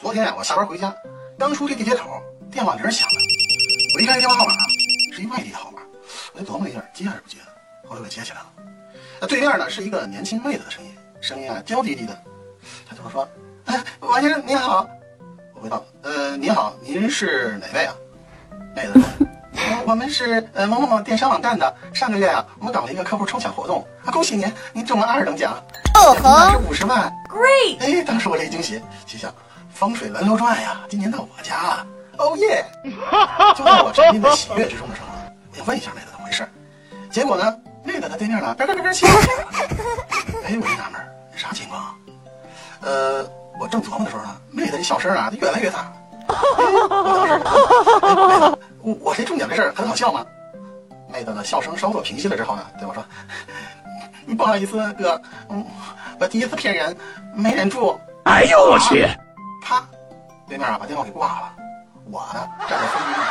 昨天呀，我下班回家，刚出这地铁口，电话铃响了。我一看这电话号码啊，是一外地的号码，我就琢磨了一下，接还是不接？后来我接起来了。那对面呢是一个年轻妹子的声音，声音啊娇滴滴的。她对我说：“哎，王先生您好。”我回道：“呃，您好，您是哪位啊？”妹子：“我们是呃某某某电商网站的，上个月啊，我们搞了一个客户抽奖活动，恭喜您，您中了二等奖，哦奖金呢是五十万。，Great！哎，当时我这一惊喜，心想风水轮流转呀，今年到我家了，哦耶！就在我沉浸在喜悦之中的时候，我就问一下妹子怎么回事，结果呢，妹子在对面呢咯咯咯咯笑。哎，我一纳闷儿，啥情况啊？呃，我正琢磨的时候呢，妹子这笑声啊，越来越大。哎我当时，哎妹子，我我这中奖这事儿很好笑吗？妹子呢笑声稍作平息了之后呢，对我说：“不好意思，哥，嗯，我第一次骗人，没忍住。”哎呦我去！啪，对面啊把电话给挂了。我呢站在飞机上，